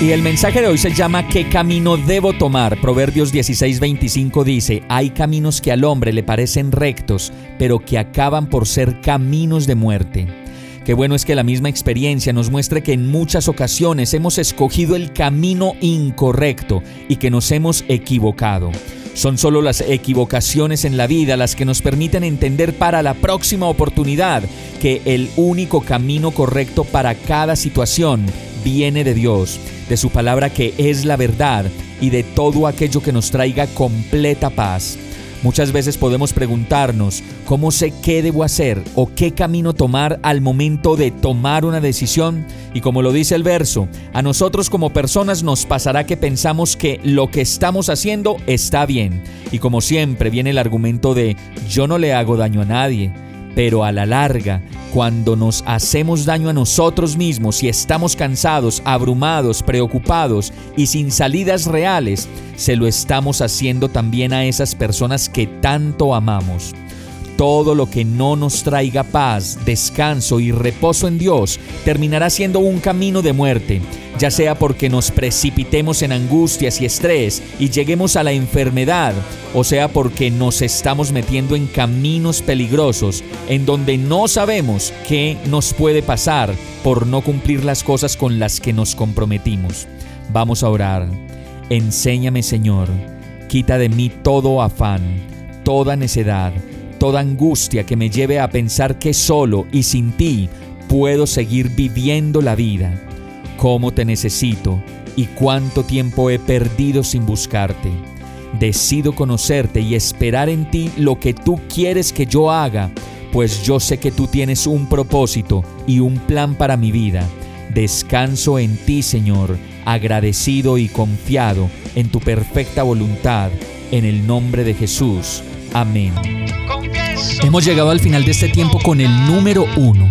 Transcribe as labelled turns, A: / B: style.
A: Y el mensaje de hoy se llama ¿Qué camino debo tomar? Proverbios 16:25 dice, hay caminos que al hombre le parecen rectos, pero que acaban por ser caminos de muerte. Qué bueno es que la misma experiencia nos muestre que en muchas ocasiones hemos escogido el camino incorrecto y que nos hemos equivocado. Son solo las equivocaciones en la vida las que nos permiten entender para la próxima oportunidad que el único camino correcto para cada situación viene de Dios de su palabra que es la verdad y de todo aquello que nos traiga completa paz. Muchas veces podemos preguntarnos cómo sé qué debo hacer o qué camino tomar al momento de tomar una decisión y como lo dice el verso, a nosotros como personas nos pasará que pensamos que lo que estamos haciendo está bien. Y como siempre viene el argumento de yo no le hago daño a nadie, pero a la larga cuando nos hacemos daño a nosotros mismos y estamos cansados, abrumados, preocupados y sin salidas reales, se lo estamos haciendo también a esas personas que tanto amamos. Todo lo que no nos traiga paz, descanso y reposo en Dios terminará siendo un camino de muerte, ya sea porque nos precipitemos en angustias y estrés y lleguemos a la enfermedad, o sea porque nos estamos metiendo en caminos peligrosos en donde no sabemos qué nos puede pasar por no cumplir las cosas con las que nos comprometimos. Vamos a orar. Enséñame Señor, quita de mí todo afán, toda necedad, toda angustia que me lleve a pensar que solo y sin ti puedo seguir viviendo la vida. Cómo te necesito y cuánto tiempo he perdido sin buscarte. Decido conocerte y esperar en ti lo que tú quieres que yo haga, pues yo sé que tú tienes un propósito y un plan para mi vida. Descanso en ti, Señor, agradecido y confiado en tu perfecta voluntad, en el nombre de Jesús. Amén. Hemos llegado al final de este tiempo con el número uno.